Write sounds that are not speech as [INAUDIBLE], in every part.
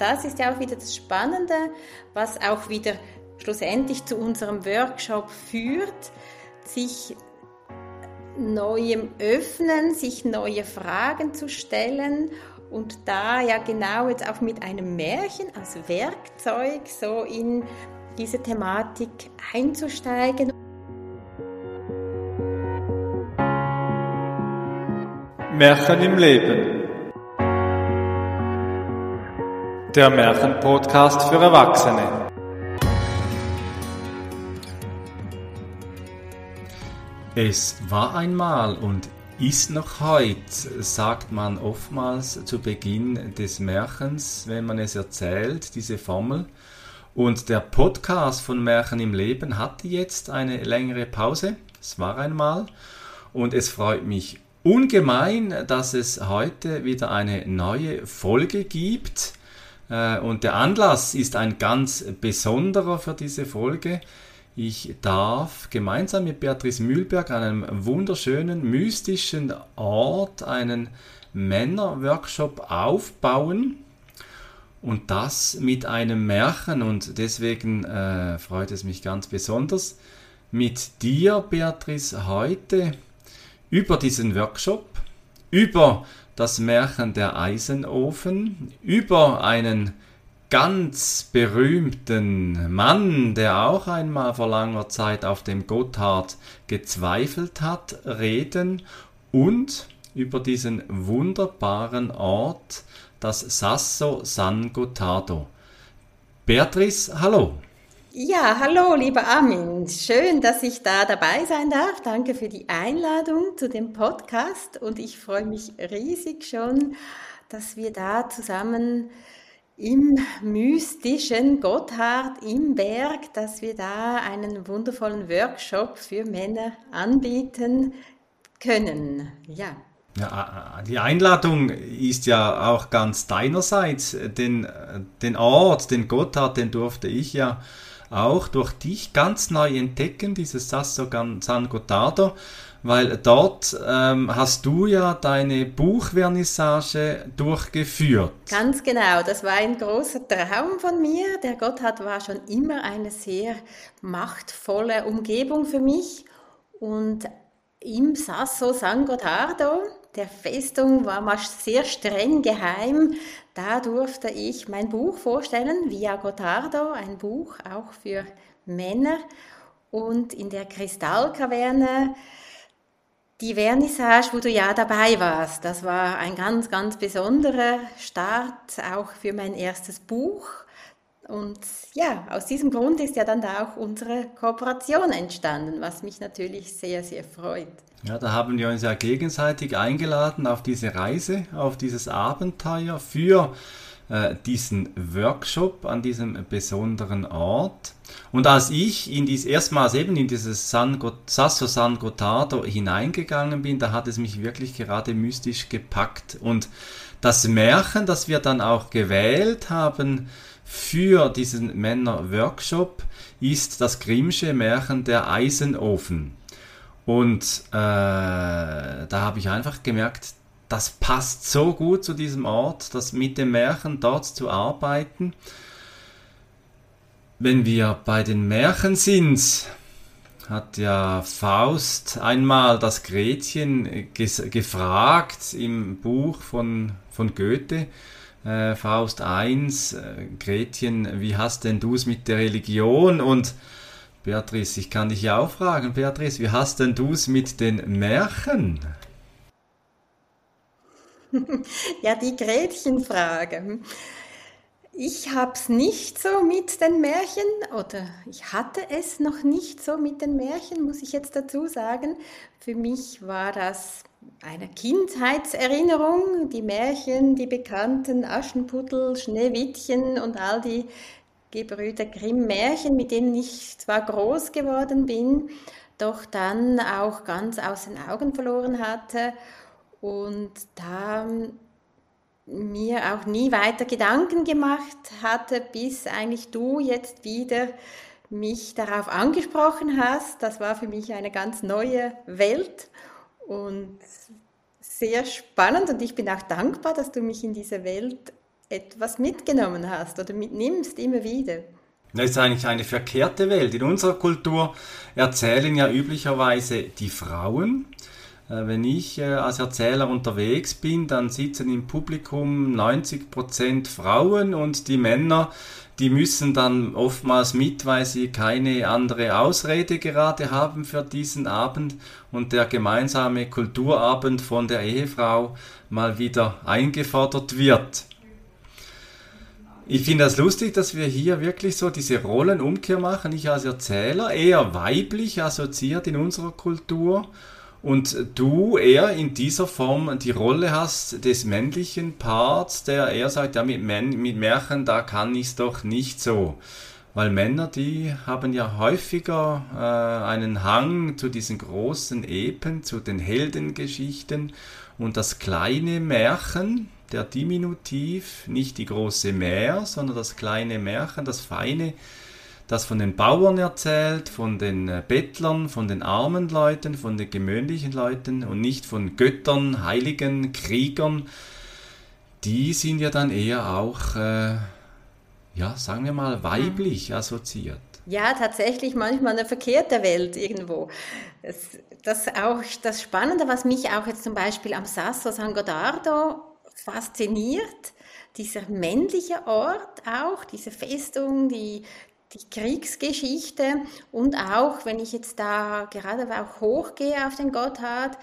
das ist ja auch wieder das Spannende, was auch wieder schlussendlich zu unserem Workshop führt, sich neuem öffnen, sich neue Fragen zu stellen und da ja genau jetzt auch mit einem Märchen als Werkzeug so in diese Thematik einzusteigen. Märchen im Leben. Der Märchenpodcast für Erwachsene. Es war einmal und ist noch heute, sagt man oftmals zu Beginn des Märchens, wenn man es erzählt, diese Formel. Und der Podcast von Märchen im Leben hatte jetzt eine längere Pause. Es war einmal. Und es freut mich ungemein, dass es heute wieder eine neue Folge gibt. Äh, und der Anlass ist ein ganz besonderer für diese Folge. Ich darf gemeinsam mit Beatrice Mühlberg an einem wunderschönen, mystischen Ort einen Männerworkshop aufbauen. Und das mit einem Märchen. Und deswegen äh, freut es mich ganz besonders, mit dir, Beatrice, heute über diesen Workshop, über das Märchen der Eisenofen, über einen ganz berühmten Mann, der auch einmal vor langer Zeit auf dem Gotthard gezweifelt hat, reden und über diesen wunderbaren Ort, das Sasso San Gottardo. Beatrice, hallo. Ja, hallo, lieber Armin. Schön, dass ich da dabei sein darf. Danke für die Einladung zu dem Podcast und ich freue mich riesig schon, dass wir da zusammen im mystischen Gotthard im Berg, dass wir da einen wundervollen Workshop für Männer anbieten können. Ja. Ja, die Einladung ist ja auch ganz deinerseits. Den, den Ort, den Gotthard, den durfte ich ja auch durch dich ganz neu entdecken, dieses Sasso San Gotardo, weil dort ähm, hast du ja deine Buchvernissage durchgeführt. Ganz genau, das war ein großer Traum von mir. Der Gotthard war schon immer eine sehr machtvolle Umgebung für mich und im Sasso San Gotardo, der Festung, war man sehr streng geheim. Da durfte ich mein Buch vorstellen, Via Gotardo, ein Buch auch für Männer. Und in der Kristallkaverne die Vernissage, wo du ja dabei warst. Das war ein ganz, ganz besonderer Start auch für mein erstes Buch. Und ja, aus diesem Grund ist ja dann da auch unsere Kooperation entstanden, was mich natürlich sehr, sehr freut. Ja, da haben wir uns ja gegenseitig eingeladen auf diese Reise, auf dieses Abenteuer für äh, diesen Workshop an diesem besonderen Ort. Und als ich in dies erstmals eben in dieses San Sasso San Gotardo hineingegangen bin, da hat es mich wirklich gerade mystisch gepackt. Und das Märchen, das wir dann auch gewählt haben für diesen Männer-Workshop, ist das Grimmsche Märchen der Eisenofen. Und äh, da habe ich einfach gemerkt, das passt so gut zu diesem Ort, das mit dem Märchen dort zu arbeiten. Wenn wir bei den Märchen sind, hat ja Faust einmal das Gretchen gefragt im Buch von, von Goethe, äh, Faust 1, äh, Gretchen, wie hast denn du es mit der Religion? Und Beatrice, ich kann dich ja auch fragen, Beatrice, wie hast denn du es mit den Märchen? [LAUGHS] ja, die Gretchenfrage. Ich habe es nicht so mit den Märchen oder ich hatte es noch nicht so mit den Märchen, muss ich jetzt dazu sagen. Für mich war das eine Kindheitserinnerung, die Märchen, die bekannten Aschenputtel, Schneewittchen und all die Gebrüder Grimm Märchen, mit denen ich zwar groß geworden bin, doch dann auch ganz aus den Augen verloren hatte und da mir auch nie weiter Gedanken gemacht hatte, bis eigentlich du jetzt wieder mich darauf angesprochen hast. Das war für mich eine ganz neue Welt und sehr spannend und ich bin auch dankbar, dass du mich in diese Welt etwas mitgenommen hast oder mitnimmst immer wieder. Das ist eigentlich eine verkehrte Welt. In unserer Kultur erzählen ja üblicherweise die Frauen. Äh, wenn ich äh, als Erzähler unterwegs bin, dann sitzen im Publikum 90% Frauen und die Männer, die müssen dann oftmals mit, weil sie keine andere Ausrede gerade haben für diesen Abend und der gemeinsame Kulturabend von der Ehefrau mal wieder eingefordert wird. Ich finde das lustig, dass wir hier wirklich so diese Rollenumkehr machen. Ich als Erzähler, eher weiblich assoziiert in unserer Kultur. Und du eher in dieser Form die Rolle hast des männlichen Parts, der eher sagt, ja, mit, mit Märchen, da kann ich es doch nicht so. Weil Männer, die haben ja häufiger äh, einen Hang zu diesen großen Epen, zu den Heldengeschichten und das kleine Märchen, der Diminutiv, nicht die große Mär, sondern das kleine Märchen, das feine, das von den Bauern erzählt, von den äh, Bettlern, von den armen Leuten, von den gewöhnlichen Leuten und nicht von Göttern, Heiligen, Kriegern, die sind ja dann eher auch, äh, ja, sagen wir mal, weiblich assoziiert. Ja, tatsächlich manchmal eine verkehrte Welt irgendwo. Das, das auch das Spannende, was mich auch jetzt zum Beispiel am Sasso San Godardo fasziniert, dieser männliche Ort auch, diese Festung, die, die Kriegsgeschichte und auch, wenn ich jetzt da gerade auch hochgehe auf den Gotthard,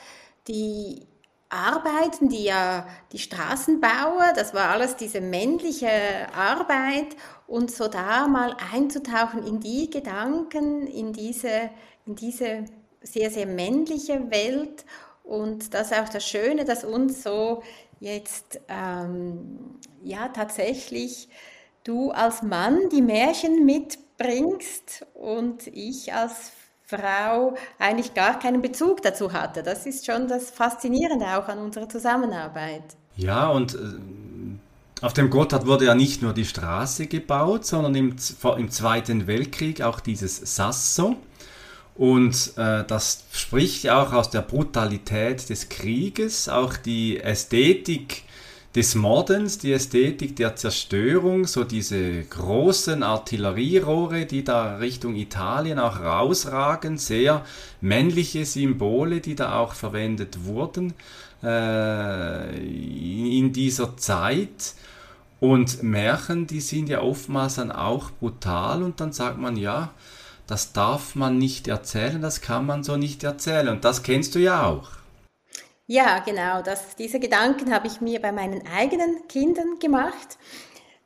die Arbeiten, die ja die Straßenbauer, das war alles diese männliche Arbeit. Und so da mal einzutauchen in die Gedanken, in diese, in diese sehr, sehr männliche Welt. Und das ist auch das Schöne, dass uns so jetzt ähm, ja tatsächlich du als Mann die Märchen mitbringst und ich als Frau eigentlich gar keinen Bezug dazu hatte. Das ist schon das Faszinierende auch an unserer Zusammenarbeit. Ja, und äh, auf dem Gotthard wurde ja nicht nur die Straße gebaut, sondern im, im Zweiten Weltkrieg auch dieses Sasso. Und äh, das spricht ja auch aus der Brutalität des Krieges, auch die Ästhetik des Mordens, die Ästhetik der Zerstörung, so diese großen Artillerierohre, die da Richtung Italien auch rausragen, sehr männliche Symbole, die da auch verwendet wurden äh, in dieser Zeit. Und Märchen, die sind ja oftmals dann auch brutal und dann sagt man, ja, das darf man nicht erzählen, das kann man so nicht erzählen. Und das kennst du ja auch. Ja, genau. Das, diese Gedanken habe ich mir bei meinen eigenen Kindern gemacht.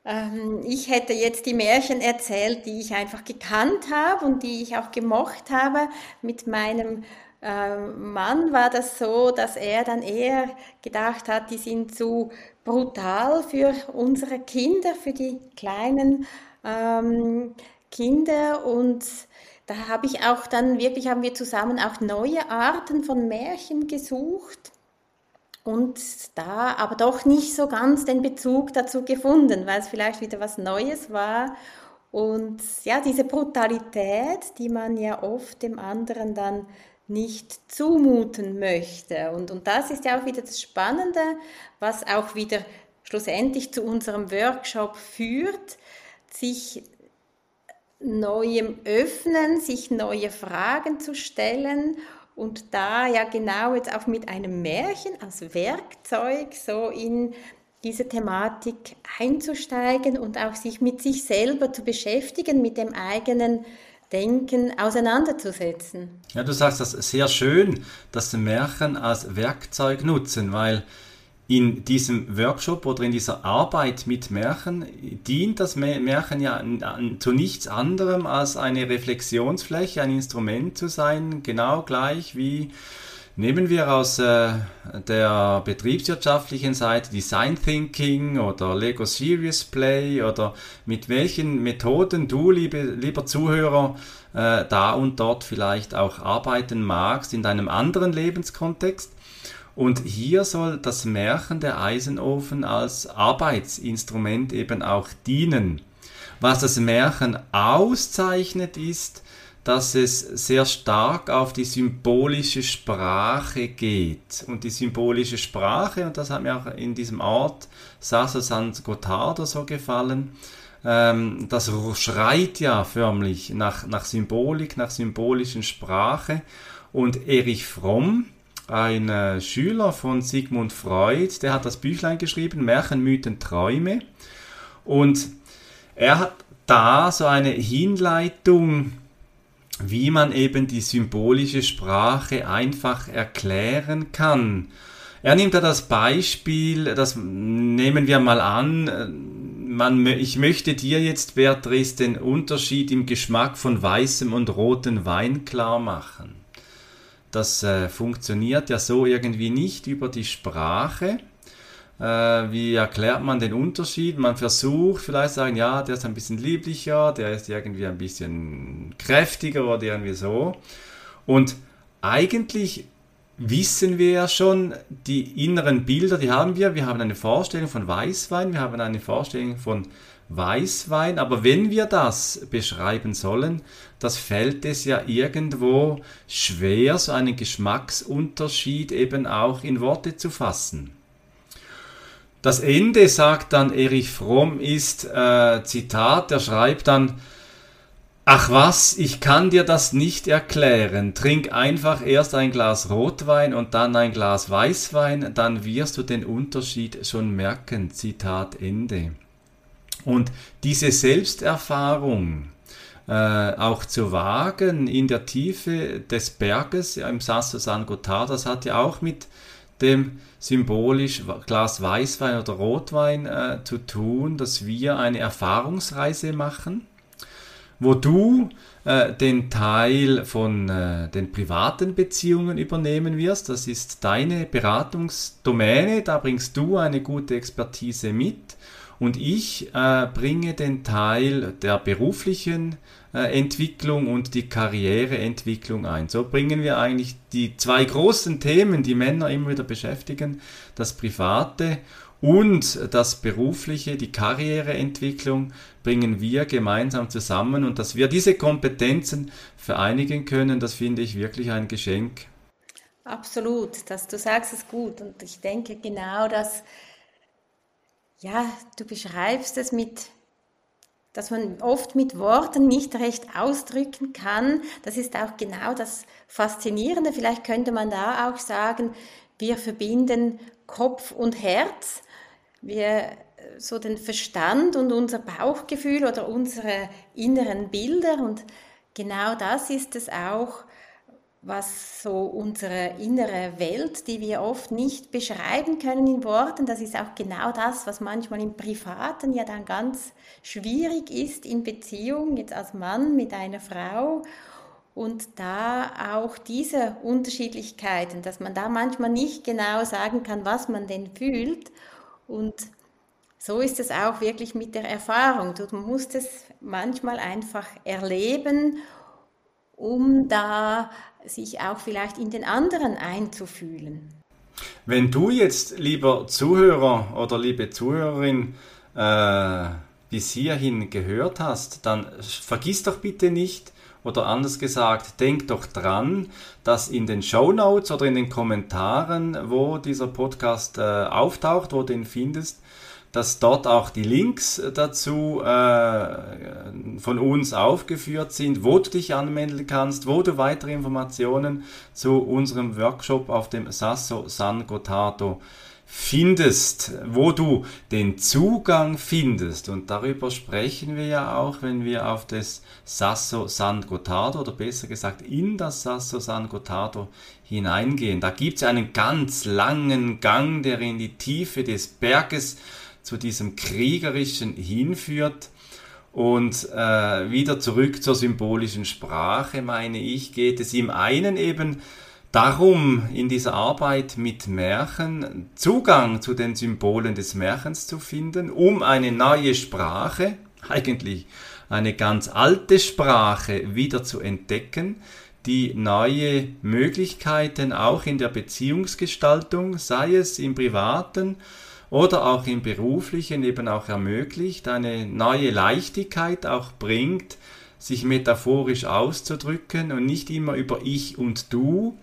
Ähm, ich hätte jetzt die Märchen erzählt, die ich einfach gekannt habe und die ich auch gemocht habe. Mit meinem äh, Mann war das so, dass er dann eher gedacht hat, die sind zu brutal für unsere Kinder, für die kleinen ähm, Kinder und da habe ich auch dann wirklich, haben wir zusammen auch neue Arten von Märchen gesucht und da aber doch nicht so ganz den Bezug dazu gefunden, weil es vielleicht wieder was Neues war. Und ja, diese Brutalität, die man ja oft dem anderen dann nicht zumuten möchte. Und, und das ist ja auch wieder das Spannende, was auch wieder schlussendlich zu unserem Workshop führt, sich neuem Öffnen, sich neue Fragen zu stellen und da ja genau jetzt auch mit einem Märchen als Werkzeug so in diese Thematik einzusteigen und auch sich mit sich selber zu beschäftigen, mit dem eigenen Denken auseinanderzusetzen. Ja, du sagst das sehr schön, dass Märchen als Werkzeug nutzen, weil in diesem Workshop oder in dieser Arbeit mit Märchen dient das Märchen ja zu nichts anderem als eine Reflexionsfläche, ein Instrument zu sein, genau gleich wie nehmen wir aus äh, der betriebswirtschaftlichen Seite Design Thinking oder Lego Serious Play oder mit welchen Methoden du, liebe, lieber Zuhörer, äh, da und dort vielleicht auch arbeiten magst in deinem anderen Lebenskontext. Und hier soll das Märchen der Eisenofen als Arbeitsinstrument eben auch dienen. Was das Märchen auszeichnet ist, dass es sehr stark auf die symbolische Sprache geht. Und die symbolische Sprache, und das hat mir auch in diesem Ort Sasso San Gotardo so gefallen, ähm, das schreit ja förmlich nach, nach Symbolik, nach symbolischen Sprache. Und Erich Fromm, ein äh, Schüler von Sigmund Freud, der hat das Büchlein geschrieben, Märchen, Mythen, Träume. Und er hat da so eine Hinleitung, wie man eben die symbolische Sprache einfach erklären kann. Er nimmt da das Beispiel, das nehmen wir mal an, man, ich möchte dir jetzt, Beatrice, den Unterschied im Geschmack von weißem und rotem Wein klar machen. Das äh, funktioniert ja so irgendwie nicht über die Sprache. Äh, wie erklärt man den Unterschied? Man versucht vielleicht sagen, ja, der ist ein bisschen lieblicher, der ist irgendwie ein bisschen kräftiger oder irgendwie so. Und eigentlich wissen wir ja schon, die inneren Bilder, die haben wir. Wir haben eine Vorstellung von Weißwein, wir haben eine Vorstellung von Weißwein, aber wenn wir das beschreiben sollen, das fällt es ja irgendwo schwer, so einen Geschmacksunterschied eben auch in Worte zu fassen. Das Ende, sagt dann Erich Fromm, ist, äh, Zitat, er schreibt dann, Ach was, ich kann dir das nicht erklären. Trink einfach erst ein Glas Rotwein und dann ein Glas Weißwein, dann wirst du den Unterschied schon merken. Zitat Ende. Und diese Selbsterfahrung äh, auch zu wagen in der Tiefe des Berges im Sasso San Gotthard, das hat ja auch mit dem symbolisch Glas Weißwein oder Rotwein äh, zu tun, dass wir eine Erfahrungsreise machen, wo du äh, den Teil von äh, den privaten Beziehungen übernehmen wirst. Das ist deine Beratungsdomäne, da bringst du eine gute Expertise mit und ich äh, bringe den Teil der beruflichen äh, Entwicklung und die Karriereentwicklung ein. So bringen wir eigentlich die zwei großen Themen, die Männer immer wieder beschäftigen, das Private und das Berufliche, die Karriereentwicklung, bringen wir gemeinsam zusammen und dass wir diese Kompetenzen vereinigen können, das finde ich wirklich ein Geschenk. Absolut, dass du sagst es gut und ich denke genau, dass ja, du beschreibst es mit, dass man oft mit Worten nicht recht ausdrücken kann. Das ist auch genau das Faszinierende. Vielleicht könnte man da auch sagen, wir verbinden Kopf und Herz. Wir so den Verstand und unser Bauchgefühl oder unsere inneren Bilder und genau das ist es auch, was so unsere innere Welt, die wir oft nicht beschreiben können in Worten, das ist auch genau das, was manchmal im Privaten ja dann ganz schwierig ist in Beziehung, jetzt als Mann mit einer Frau. Und da auch diese Unterschiedlichkeiten, dass man da manchmal nicht genau sagen kann, was man denn fühlt. Und so ist es auch wirklich mit der Erfahrung. Du musst es manchmal einfach erleben, um da sich auch vielleicht in den anderen einzufühlen. Wenn du jetzt, lieber Zuhörer oder liebe Zuhörerin, äh, bis hierhin gehört hast, dann vergiss doch bitte nicht, oder anders gesagt, denk doch dran, dass in den Show Notes oder in den Kommentaren, wo dieser Podcast äh, auftaucht, wo du ihn findest, dass dort auch die Links dazu äh, von uns aufgeführt sind, wo du dich anmelden kannst, wo du weitere Informationen zu unserem Workshop auf dem Sasso San Gotardo findest, wo du den Zugang findest. Und darüber sprechen wir ja auch, wenn wir auf das Sasso San Gotardo oder besser gesagt in das Sasso San Gotardo hineingehen. Da gibt es einen ganz langen Gang, der in die Tiefe des Berges zu diesem kriegerischen hinführt. Und äh, wieder zurück zur symbolischen Sprache, meine ich, geht es im einen eben darum, in dieser Arbeit mit Märchen Zugang zu den Symbolen des Märchens zu finden, um eine neue Sprache, eigentlich eine ganz alte Sprache, wieder zu entdecken, die neue Möglichkeiten auch in der Beziehungsgestaltung, sei es im privaten, oder auch im beruflichen eben auch ermöglicht, eine neue Leichtigkeit auch bringt, sich metaphorisch auszudrücken und nicht immer über ich und du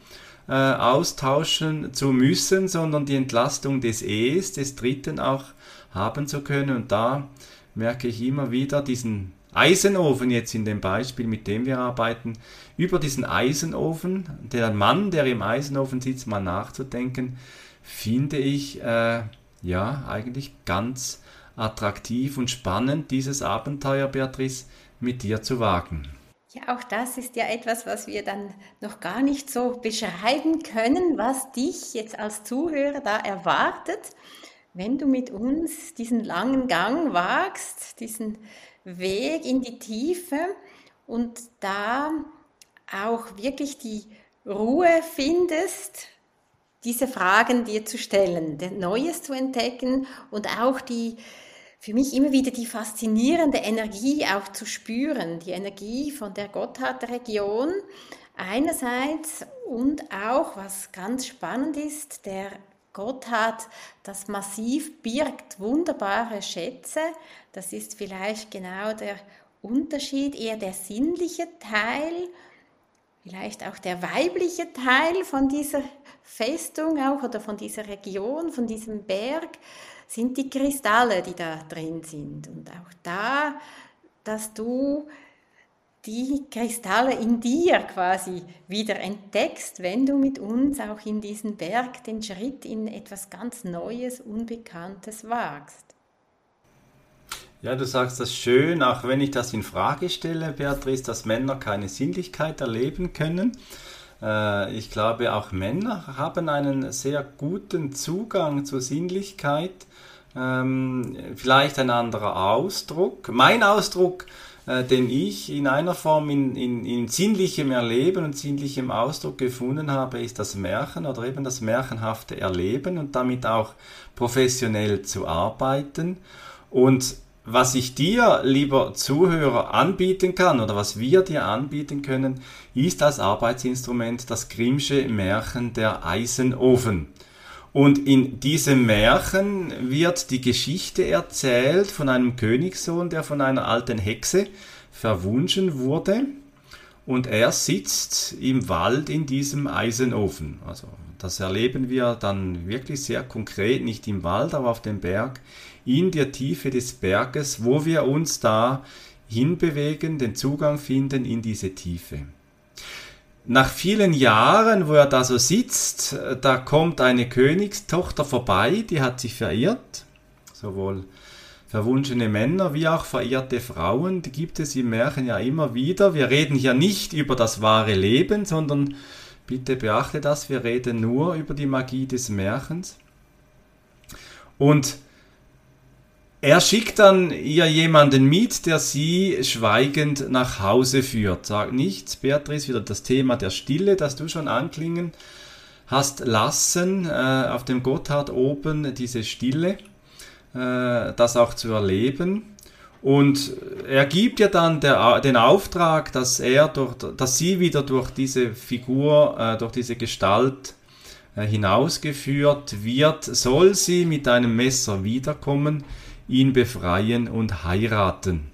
äh, austauschen zu müssen, sondern die Entlastung des Es, des Dritten auch haben zu können. Und da merke ich immer wieder diesen Eisenofen jetzt in dem Beispiel, mit dem wir arbeiten, über diesen Eisenofen, der Mann, der im Eisenofen sitzt, mal nachzudenken, finde ich äh, ja eigentlich ganz attraktiv und spannend, dieses Abenteuer, Beatrice, mit dir zu wagen. Ja, auch das ist ja etwas, was wir dann noch gar nicht so beschreiben können, was dich jetzt als Zuhörer da erwartet, wenn du mit uns diesen langen Gang wagst, diesen Weg in die Tiefe und da auch wirklich die Ruhe findest, diese Fragen dir zu stellen, Neues zu entdecken und auch die für mich immer wieder die faszinierende Energie auch zu spüren, die Energie von der Gotthardregion einerseits und auch, was ganz spannend ist, der Gotthard, das Massiv birgt wunderbare Schätze. Das ist vielleicht genau der Unterschied, eher der sinnliche Teil, vielleicht auch der weibliche Teil von dieser Festung auch oder von dieser Region, von diesem Berg sind die Kristalle, die da drin sind. Und auch da, dass du die Kristalle in dir quasi wieder entdeckst, wenn du mit uns auch in diesen Berg den Schritt in etwas ganz Neues, Unbekanntes wagst. Ja, du sagst das schön, auch wenn ich das in Frage stelle, Beatrice, dass Männer keine Sinnlichkeit erleben können. Äh, ich glaube, auch Männer haben einen sehr guten Zugang zur Sinnlichkeit ähm, vielleicht ein anderer Ausdruck. Mein Ausdruck, äh, den ich in einer Form in, in, in sinnlichem Erleben und sinnlichem Ausdruck gefunden habe, ist das Märchen oder eben das märchenhafte Erleben und damit auch professionell zu arbeiten. Und was ich dir, lieber Zuhörer, anbieten kann oder was wir dir anbieten können, ist als Arbeitsinstrument das Grimmsche Märchen der Eisenofen. Und in diesem Märchen wird die Geschichte erzählt von einem Königssohn, der von einer alten Hexe verwunschen wurde. Und er sitzt im Wald in diesem Eisenofen. Also das erleben wir dann wirklich sehr konkret, nicht im Wald, aber auf dem Berg, in der Tiefe des Berges, wo wir uns da hinbewegen, den Zugang finden in diese Tiefe. Nach vielen Jahren, wo er da so sitzt, da kommt eine Königstochter vorbei, die hat sich verirrt. Sowohl verwunschene Männer wie auch verirrte Frauen, die gibt es im Märchen ja immer wieder. Wir reden hier nicht über das wahre Leben, sondern bitte beachte das, wir reden nur über die Magie des Märchens. Und er schickt dann ihr jemanden mit, der sie schweigend nach Hause führt. Sagt nichts, Beatrice, wieder das Thema der Stille, das du schon anklingen hast lassen, äh, auf dem Gotthard oben, diese Stille, äh, das auch zu erleben. Und er gibt ihr dann der, den Auftrag, dass er durch, dass sie wieder durch diese Figur, äh, durch diese Gestalt äh, hinausgeführt wird, soll sie mit einem Messer wiederkommen ihn befreien und heiraten.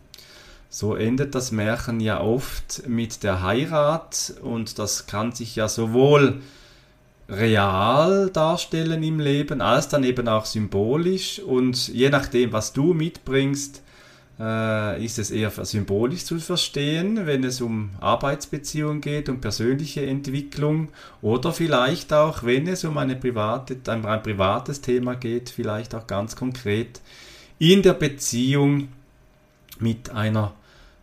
So endet das Märchen ja oft mit der Heirat und das kann sich ja sowohl real darstellen im Leben als dann eben auch symbolisch und je nachdem, was du mitbringst, äh, ist es eher symbolisch zu verstehen, wenn es um Arbeitsbeziehungen geht, um persönliche Entwicklung oder vielleicht auch, wenn es um eine private, ein, ein privates Thema geht, vielleicht auch ganz konkret in der Beziehung mit einer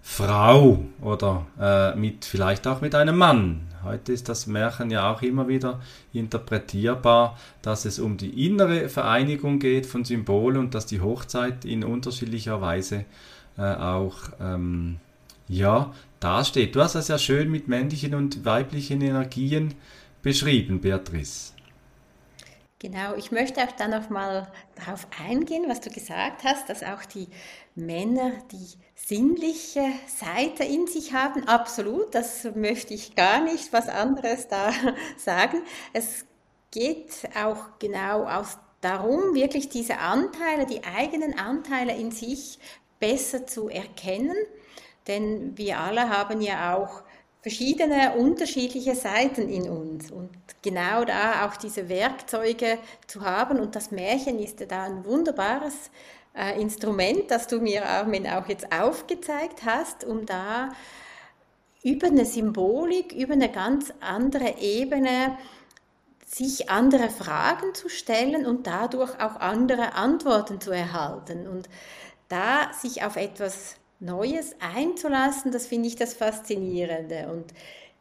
Frau oder äh, mit vielleicht auch mit einem Mann. Heute ist das Märchen ja auch immer wieder interpretierbar, dass es um die innere Vereinigung geht von Symbolen und dass die Hochzeit in unterschiedlicher Weise äh, auch ähm, ja, dasteht. Du hast das ja schön mit männlichen und weiblichen Energien beschrieben, Beatrice. Genau, ich möchte auch dann noch mal darauf eingehen, was du gesagt hast, dass auch die Männer die sinnliche Seite in sich haben. Absolut, das möchte ich gar nicht was anderes da [LAUGHS] sagen. Es geht auch genau aus darum, wirklich diese Anteile, die eigenen Anteile in sich besser zu erkennen, denn wir alle haben ja auch verschiedene unterschiedliche Seiten in uns und genau da auch diese Werkzeuge zu haben und das Märchen ist ja da ein wunderbares äh, Instrument, das du mir Armin auch jetzt aufgezeigt hast, um da über eine Symbolik, über eine ganz andere Ebene sich andere Fragen zu stellen und dadurch auch andere Antworten zu erhalten. Und da sich auf etwas Neues einzulassen, das finde ich das Faszinierende. Und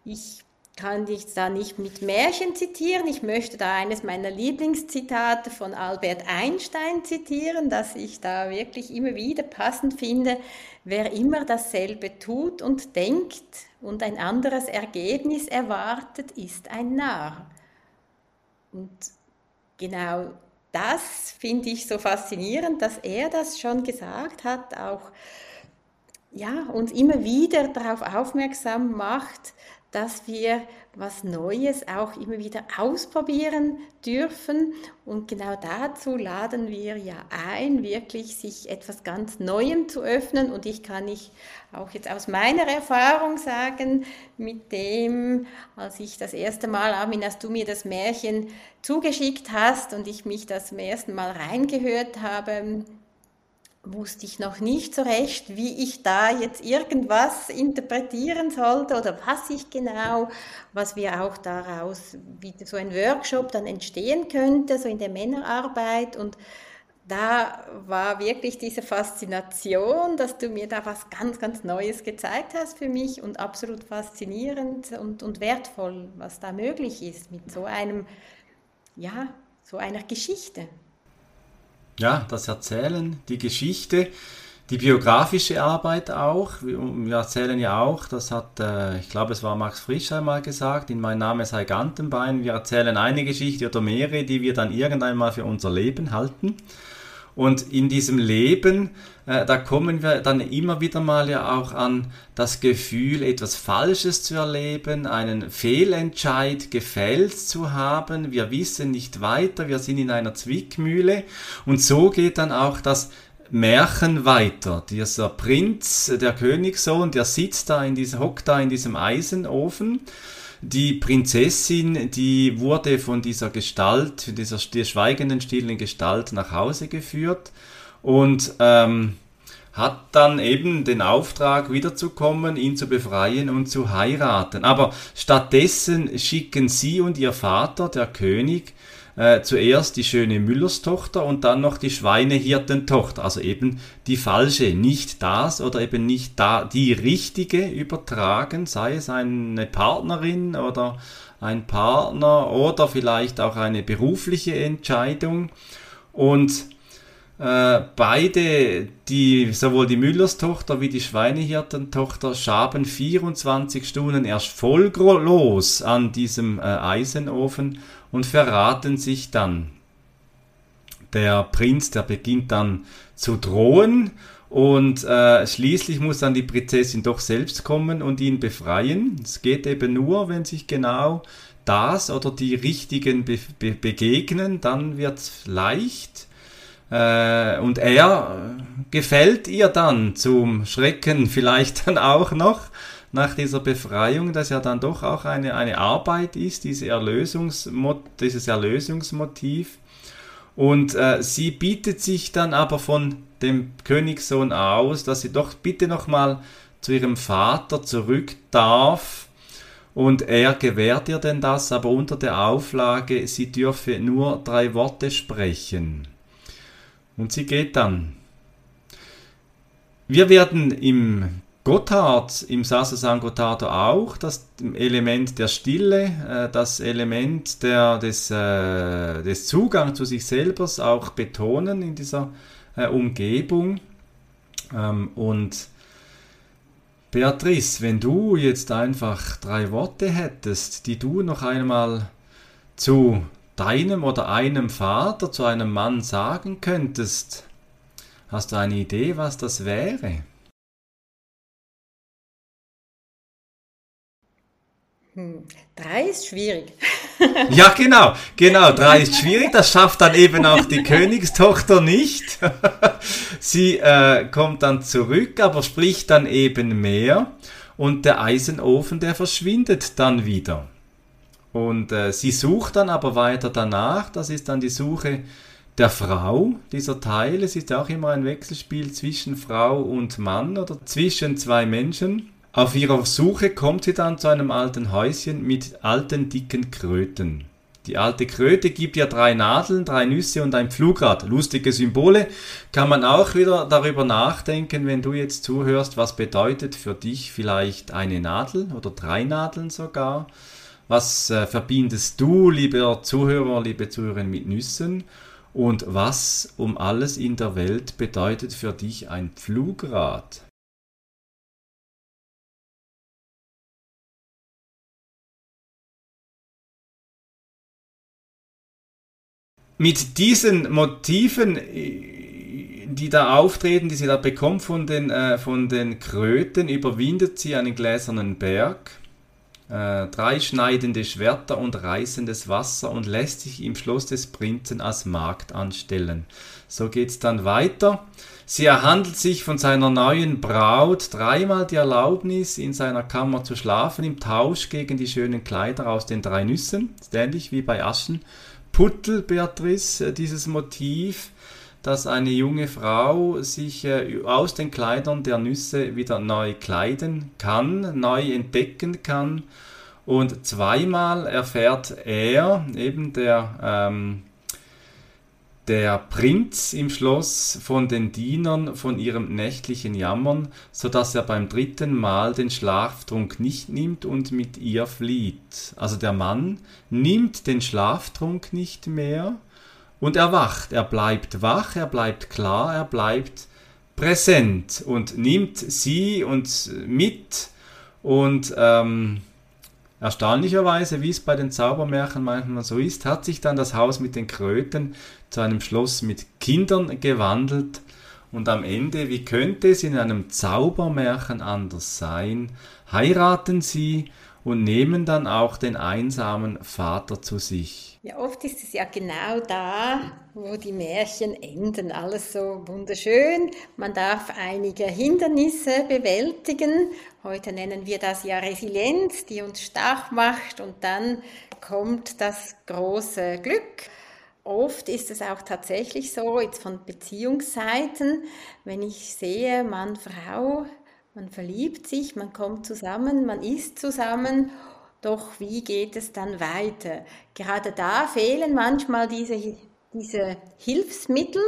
ich kann dich da nicht mit Märchen zitieren. Ich möchte da eines meiner Lieblingszitate von Albert Einstein zitieren, das ich da wirklich immer wieder passend finde. Wer immer dasselbe tut und denkt und ein anderes Ergebnis erwartet, ist ein Narr. Und genau das finde ich so faszinierend, dass er das schon gesagt hat, auch ja, uns immer wieder darauf aufmerksam macht, dass wir was Neues auch immer wieder ausprobieren dürfen. Und genau dazu laden wir ja ein, wirklich sich etwas ganz Neuem zu öffnen. Und ich kann ich auch jetzt aus meiner Erfahrung sagen, mit dem, als ich das erste Mal, Armin, als du mir das Märchen zugeschickt hast und ich mich das zum ersten Mal reingehört habe, wusste ich noch nicht so recht, wie ich da jetzt irgendwas interpretieren sollte oder was ich genau, was wir auch daraus, wie so ein Workshop dann entstehen könnte, so in der Männerarbeit. Und da war wirklich diese Faszination, dass du mir da was ganz, ganz Neues gezeigt hast für mich und absolut faszinierend und, und wertvoll, was da möglich ist mit so einem, ja, so einer Geschichte ja, das Erzählen, die Geschichte, die biografische Arbeit auch. Wir erzählen ja auch, das hat, äh, ich glaube, es war Max Frisch einmal gesagt, in Mein Name sei Gantenbein. Wir erzählen eine Geschichte oder mehrere, die wir dann irgendwann mal für unser Leben halten. Und in diesem Leben, äh, da kommen wir dann immer wieder mal ja auch an das Gefühl, etwas Falsches zu erleben, einen Fehlentscheid gefällt zu haben. Wir wissen nicht weiter, wir sind in einer Zwickmühle. Und so geht dann auch das Märchen weiter. Dieser Prinz, der Königssohn, der sitzt da in diesem, hockt da in diesem Eisenofen die Prinzessin, die wurde von dieser Gestalt, dieser der schweigenden, stillen Gestalt nach Hause geführt und ähm, hat dann eben den Auftrag wiederzukommen, ihn zu befreien und zu heiraten. Aber stattdessen schicken sie und ihr Vater, der König, äh, zuerst die schöne Müllerstochter und dann noch die Schweinehirtentochter, also eben die falsche, nicht das oder eben nicht da die richtige übertragen, sei es eine Partnerin oder ein Partner oder vielleicht auch eine berufliche Entscheidung. Und äh, beide, die, sowohl die Müllerstochter wie die Schweinehirtentochter, schaben 24 Stunden erst voll los an diesem äh, Eisenofen und verraten sich dann. Der Prinz, der beginnt dann zu drohen und äh, schließlich muss dann die Prinzessin doch selbst kommen und ihn befreien. Es geht eben nur, wenn sich genau das oder die Richtigen be be begegnen, dann wird's leicht. Äh, und er gefällt ihr dann zum Schrecken vielleicht [LAUGHS] dann auch noch nach dieser Befreiung, das ja dann doch auch eine, eine Arbeit ist, diese Erlösungsmot dieses Erlösungsmotiv. Und äh, sie bietet sich dann aber von dem Königssohn aus, dass sie doch bitte nochmal zu ihrem Vater zurück darf. Und er gewährt ihr denn das, aber unter der Auflage, sie dürfe nur drei Worte sprechen. Und sie geht dann. Wir werden im Gotthard, im Sasasan Gottardo auch, das Element der Stille, äh, das Element der, des, äh, des Zugangs zu sich selber auch betonen in dieser äh, Umgebung. Ähm, und Beatrice, wenn du jetzt einfach drei Worte hättest, die du noch einmal zu deinem oder einem Vater, zu einem Mann sagen könntest, hast du eine Idee, was das wäre? Drei ist schwierig. [LAUGHS] ja, genau, genau, drei ist schwierig. Das schafft dann eben auch die Königstochter nicht. [LAUGHS] Sie äh, kommt dann zurück, aber spricht dann eben mehr. Und der Eisenofen, der verschwindet dann wieder. Und äh, sie sucht dann aber weiter danach. Das ist dann die Suche der Frau, dieser Teil. Es ist auch immer ein Wechselspiel zwischen Frau und Mann oder zwischen zwei Menschen. Auf ihrer Suche kommt sie dann zu einem alten Häuschen mit alten dicken Kröten. Die alte Kröte gibt ihr drei Nadeln, drei Nüsse und ein Pflugrad. Lustige Symbole. Kann man auch wieder darüber nachdenken, wenn du jetzt zuhörst, was bedeutet für dich vielleicht eine Nadel oder drei Nadeln sogar. Was äh, verbindest du, lieber Zuhörer, liebe Zuhörerin, mit Nüssen? Und was um alles in der Welt bedeutet für dich ein Pflugrad? Mit diesen Motiven, äh, die da auftreten, die sie da bekommt von den, äh, von den Kröten, überwindet sie einen gläsernen Berg, äh, drei schneidende Schwerter und reißendes Wasser und lässt sich im Schloss des Prinzen als Magd anstellen. So geht's dann weiter. Sie erhandelt sich von seiner neuen Braut dreimal die Erlaubnis, in seiner Kammer zu schlafen, im Tausch gegen die schönen Kleider aus den drei Nüssen, ähnlich wie bei Aschen Puttel, Beatrice, äh, dieses Motiv, dass eine junge Frau sich äh, aus den Kleidern der Nüsse wieder neu kleiden kann, neu entdecken kann. Und zweimal erfährt er, eben der ähm, der Prinz im Schloss von den Dienern von ihrem nächtlichen Jammern, so dass er beim dritten Mal den Schlaftrunk nicht nimmt und mit ihr flieht. Also der Mann nimmt den Schlaftrunk nicht mehr und er wacht, er bleibt wach, er bleibt klar, er bleibt präsent und nimmt sie und mit und ähm, Erstaunlicherweise, wie es bei den Zaubermärchen manchmal so ist, hat sich dann das Haus mit den Kröten zu einem Schloss mit Kindern gewandelt und am Ende, wie könnte es in einem Zaubermärchen anders sein, heiraten sie und nehmen dann auch den einsamen Vater zu sich. Ja, oft ist es ja genau da, wo die Märchen enden. Alles so wunderschön. Man darf einige Hindernisse bewältigen. Heute nennen wir das ja Resilienz, die uns stark macht. Und dann kommt das große Glück. Oft ist es auch tatsächlich so, jetzt von Beziehungsseiten, wenn ich sehe, Mann, Frau, man verliebt sich, man kommt zusammen, man ist zusammen doch wie geht es dann weiter? Gerade da fehlen manchmal diese, diese Hilfsmittel,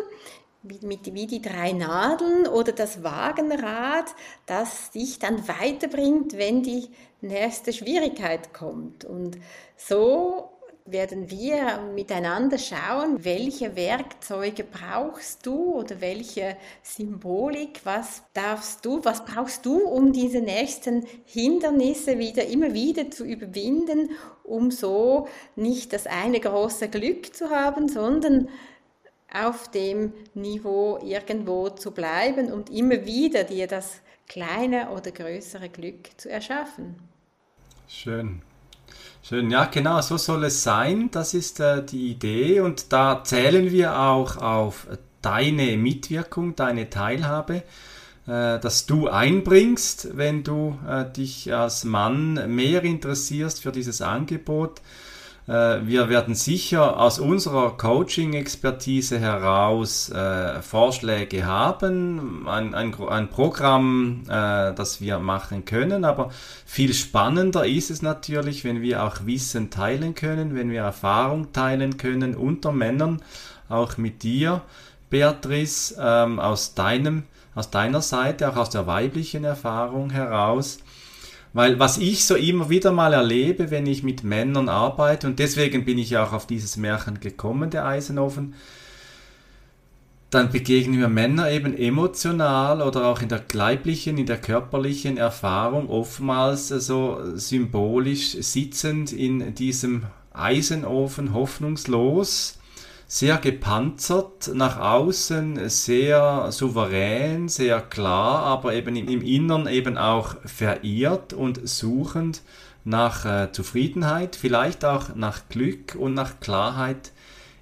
wie, wie die drei Nadeln oder das Wagenrad, das dich dann weiterbringt, wenn die nächste Schwierigkeit kommt. Und so werden wir miteinander schauen, welche Werkzeuge brauchst du oder welche Symbolik, was darfst du, was brauchst du, um diese nächsten Hindernisse wieder immer wieder zu überwinden, um so nicht das eine große Glück zu haben, sondern auf dem Niveau irgendwo zu bleiben und immer wieder dir das kleine oder größere Glück zu erschaffen. Schön. Schön, ja, genau, so soll es sein. Das ist äh, die Idee und da zählen wir auch auf deine Mitwirkung, deine Teilhabe, äh, dass du einbringst, wenn du äh, dich als Mann mehr interessierst für dieses Angebot wir werden sicher aus unserer Coaching-Expertise heraus äh, Vorschläge haben, ein, ein, ein Programm, äh, das wir machen können, aber viel spannender ist es natürlich, wenn wir auch Wissen teilen können, wenn wir Erfahrung teilen können unter Männern, auch mit dir, Beatrice, ähm, aus, deinem, aus deiner Seite, auch aus der weiblichen Erfahrung heraus weil was ich so immer wieder mal erlebe, wenn ich mit Männern arbeite, und deswegen bin ich auch auf dieses Märchen gekommen, der Eisenofen, dann begegnen mir Männer eben emotional oder auch in der leiblichen, in der körperlichen Erfahrung oftmals so symbolisch sitzend in diesem Eisenofen hoffnungslos sehr gepanzert, nach außen sehr souverän, sehr klar, aber eben im Innern eben auch verirrt und suchend, nach äh, Zufriedenheit, vielleicht auch nach Glück und nach Klarheit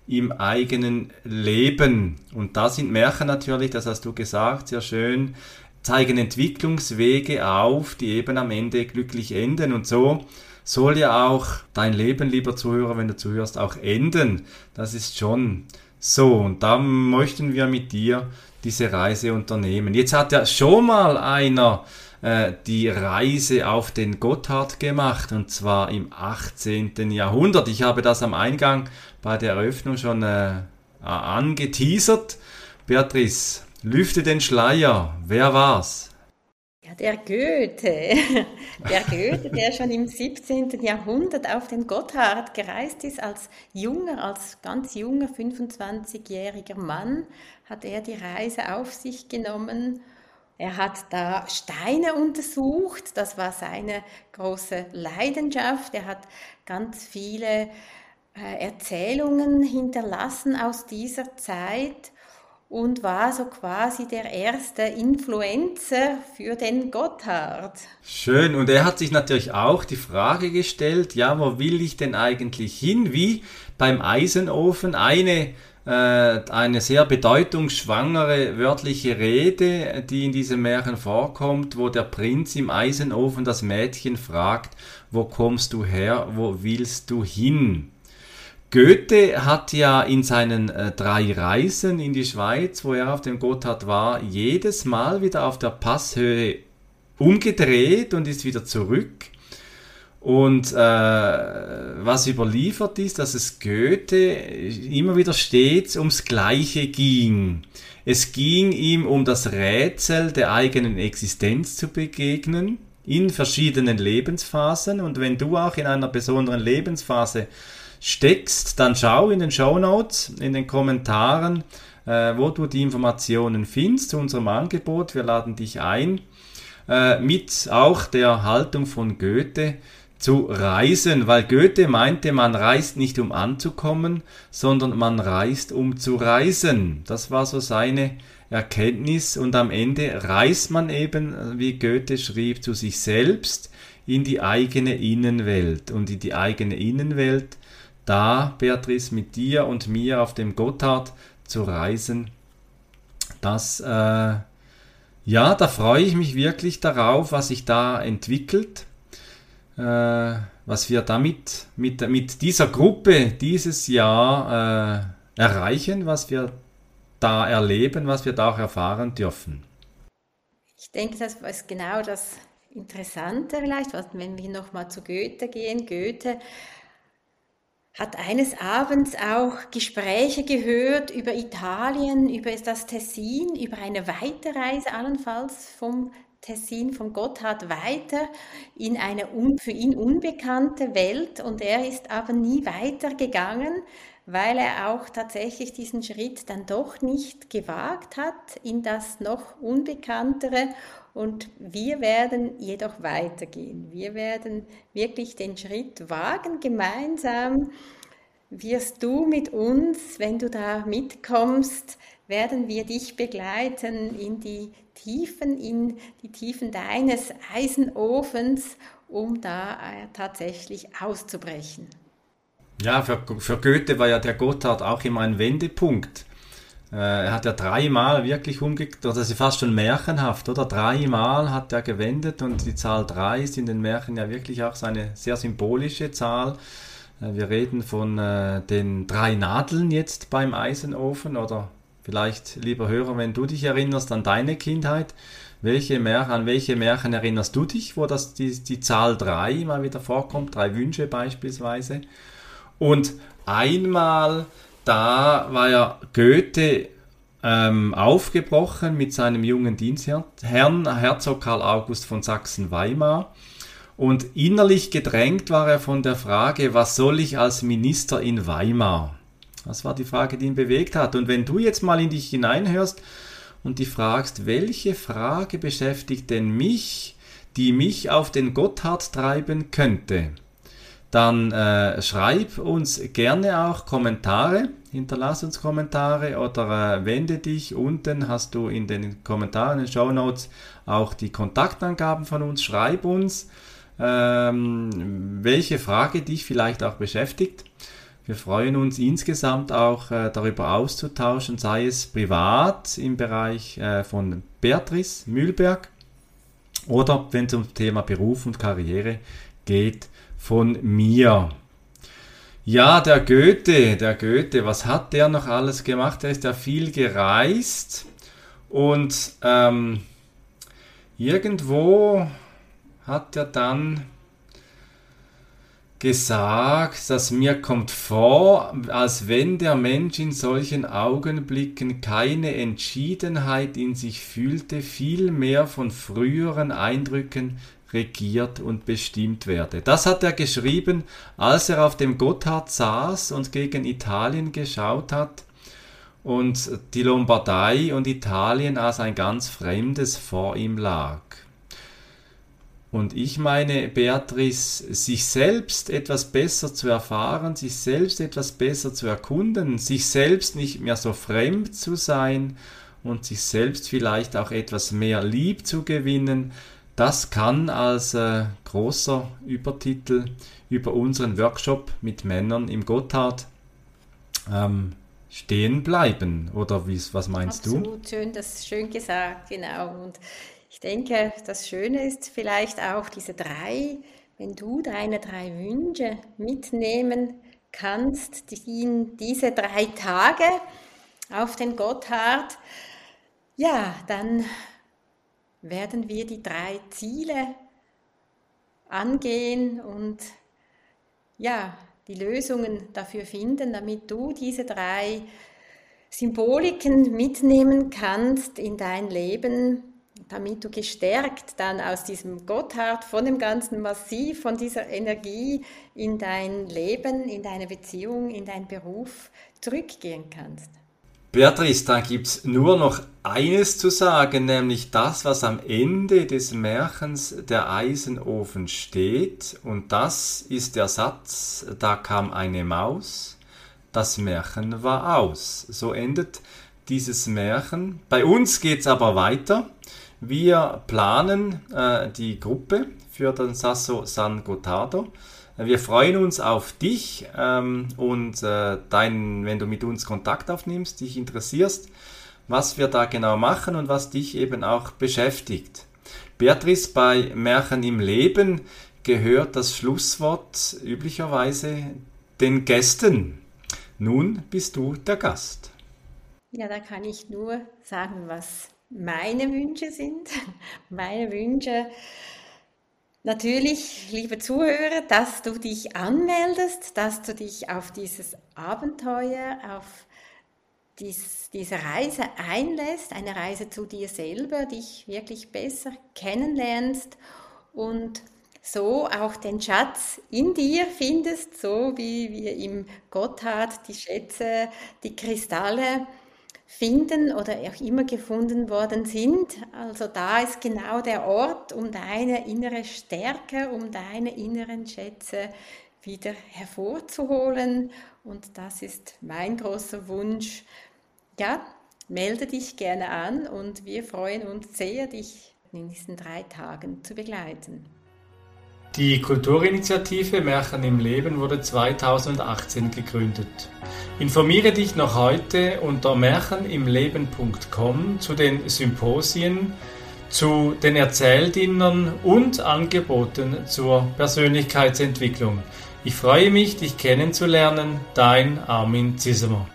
im eigenen Leben. Und da sind Märchen natürlich, das hast du gesagt, sehr schön, zeigen Entwicklungswege auf, die eben am Ende glücklich enden. Und so soll ja auch dein Leben, lieber Zuhörer, wenn du zuhörst, auch enden. Das ist schon so. Und da möchten wir mit dir diese Reise unternehmen. Jetzt hat ja schon mal einer äh, die Reise auf den Gotthard gemacht und zwar im 18. Jahrhundert. Ich habe das am Eingang bei der Eröffnung schon äh, angeteasert. Beatrice, lüfte den Schleier. Wer war's? Ja, der Goethe. [LAUGHS] Der Goethe, der schon im 17. Jahrhundert auf den Gotthard gereist ist, als junger, als ganz junger 25-jähriger Mann, hat er die Reise auf sich genommen. Er hat da Steine untersucht, das war seine große Leidenschaft. Er hat ganz viele äh, Erzählungen hinterlassen aus dieser Zeit und war so quasi der erste Influencer für den Gotthard. Schön, und er hat sich natürlich auch die Frage gestellt, ja, wo will ich denn eigentlich hin? Wie beim Eisenofen eine äh, eine sehr bedeutungsschwangere wörtliche Rede, die in diesem Märchen vorkommt, wo der Prinz im Eisenofen das Mädchen fragt, wo kommst du her, wo willst du hin? Goethe hat ja in seinen äh, drei Reisen in die Schweiz, wo er auf dem Gotthard war, jedes Mal wieder auf der Passhöhe umgedreht und ist wieder zurück. Und äh, was überliefert ist, dass es Goethe immer wieder stets ums Gleiche ging. Es ging ihm um das Rätsel der eigenen Existenz zu begegnen in verschiedenen Lebensphasen. Und wenn du auch in einer besonderen Lebensphase steckst, dann schau in den Show Notes, in den Kommentaren, äh, wo du die Informationen findest zu unserem Angebot. Wir laden dich ein, äh, mit auch der Haltung von Goethe zu reisen, weil Goethe meinte, man reist nicht um anzukommen, sondern man reist um zu reisen. Das war so seine Erkenntnis und am Ende reist man eben, wie Goethe schrieb, zu sich selbst in die eigene Innenwelt und in die eigene Innenwelt da, Beatrice, mit dir und mir auf dem Gotthard zu reisen, das, äh, ja, da freue ich mich wirklich darauf, was sich da entwickelt, äh, was wir damit mit, mit dieser Gruppe dieses Jahr äh, erreichen, was wir da erleben, was wir da auch erfahren dürfen. Ich denke, das ist genau das Interessante vielleicht, wenn wir nochmal zu Goethe gehen. Goethe hat eines Abends auch Gespräche gehört über Italien, über das Tessin, über eine Weiterreise allenfalls vom Tessin, vom Gotthard weiter in eine für ihn unbekannte Welt. Und er ist aber nie weitergegangen, weil er auch tatsächlich diesen Schritt dann doch nicht gewagt hat in das noch Unbekanntere und wir werden jedoch weitergehen. Wir werden wirklich den Schritt wagen, gemeinsam wirst du mit uns, wenn du da mitkommst, werden wir dich begleiten in die Tiefen, in die Tiefen deines Eisenofens, um da äh, tatsächlich auszubrechen. Ja, für, für Goethe war ja der Gotthard auch immer ein Wendepunkt. Äh, er hat ja dreimal wirklich umgekehrt, das ist fast schon märchenhaft, oder? Dreimal hat er gewendet und die Zahl drei ist in den Märchen ja wirklich auch so eine sehr symbolische Zahl. Äh, wir reden von äh, den drei Nadeln jetzt beim Eisenofen oder vielleicht, lieber Hörer, wenn du dich erinnerst an deine Kindheit, welche Märchen, an welche Märchen erinnerst du dich, wo das, die, die Zahl drei mal wieder vorkommt, drei Wünsche beispielsweise? Und einmal da war ja Goethe ähm, aufgebrochen mit seinem jungen Dienstherrn, Herzog Karl August von Sachsen-Weimar. Und innerlich gedrängt war er von der Frage, was soll ich als Minister in Weimar? Das war die Frage, die ihn bewegt hat. Und wenn du jetzt mal in dich hineinhörst und dich fragst, welche Frage beschäftigt denn mich, die mich auf den Gotthard treiben könnte, dann äh, schreib uns gerne auch Kommentare, hinterlass uns Kommentare oder äh, wende dich. Unten hast du in den Kommentaren, in den Show Notes auch die Kontaktangaben von uns. Schreib uns, ähm, welche Frage dich vielleicht auch beschäftigt. Wir freuen uns insgesamt auch äh, darüber auszutauschen, sei es privat im Bereich äh, von Beatrice Mühlberg oder wenn es ums Thema Beruf und Karriere geht, von mir. Ja, der Goethe, der Goethe, was hat der noch alles gemacht? Er ist ja viel gereist und ähm, irgendwo hat er dann gesagt, dass mir kommt vor, als wenn der Mensch in solchen Augenblicken keine Entschiedenheit in sich fühlte, vielmehr von früheren Eindrücken regiert und bestimmt werde. Das hat er geschrieben, als er auf dem Gotthard saß und gegen Italien geschaut hat und die Lombardei und Italien als ein ganz Fremdes vor ihm lag. Und ich meine, Beatrice, sich selbst etwas besser zu erfahren, sich selbst etwas besser zu erkunden, sich selbst nicht mehr so fremd zu sein und sich selbst vielleicht auch etwas mehr lieb zu gewinnen, das kann als äh, großer Übertitel über unseren Workshop mit Männern im Gotthard ähm, stehen bleiben. Oder wie, was meinst Absolut, du? Absolut, schön, das schön gesagt, genau. Und ich denke, das Schöne ist vielleicht auch diese drei, wenn du deine drei Wünsche mitnehmen kannst, die, diese drei Tage auf den Gotthard, ja, dann werden wir die drei Ziele angehen und ja, die Lösungen dafür finden, damit du diese drei Symboliken mitnehmen kannst in dein Leben, damit du gestärkt dann aus diesem Gotthard, von dem ganzen Massiv, von dieser Energie in dein Leben, in deine Beziehung, in deinen Beruf zurückgehen kannst. Beatrice, da gibt es nur noch eines zu sagen, nämlich das, was am Ende des Märchens der Eisenofen steht. Und das ist der Satz, da kam eine Maus, das Märchen war aus. So endet dieses Märchen. Bei uns geht es aber weiter. Wir planen äh, die Gruppe für den Sasso San Gotardo. Wir freuen uns auf dich ähm, und äh, dein, wenn du mit uns Kontakt aufnimmst, dich interessierst, was wir da genau machen und was dich eben auch beschäftigt. Beatrice, bei Märchen im Leben gehört das Schlusswort üblicherweise den Gästen. Nun bist du der Gast. Ja, da kann ich nur sagen, was meine Wünsche sind. [LAUGHS] Meine Wünsche Natürlich, liebe Zuhörer, dass du dich anmeldest, dass du dich auf dieses Abenteuer, auf dies, diese Reise einlässt, eine Reise zu dir selber, dich wirklich besser kennenlernst und so auch den Schatz in dir findest, so wie wir im Gotthard die Schätze, die Kristalle finden oder auch immer gefunden worden sind. Also da ist genau der Ort, um deine innere Stärke, um deine inneren Schätze wieder hervorzuholen. Und das ist mein großer Wunsch. Ja, melde dich gerne an und wir freuen uns sehr, dich in diesen drei Tagen zu begleiten. Die Kulturinitiative Märchen im Leben wurde 2018 gegründet. Informiere dich noch heute unter märchenimleben.com zu den Symposien, zu den Erzähldienern und Angeboten zur Persönlichkeitsentwicklung. Ich freue mich, dich kennenzulernen, dein Armin Zissemer.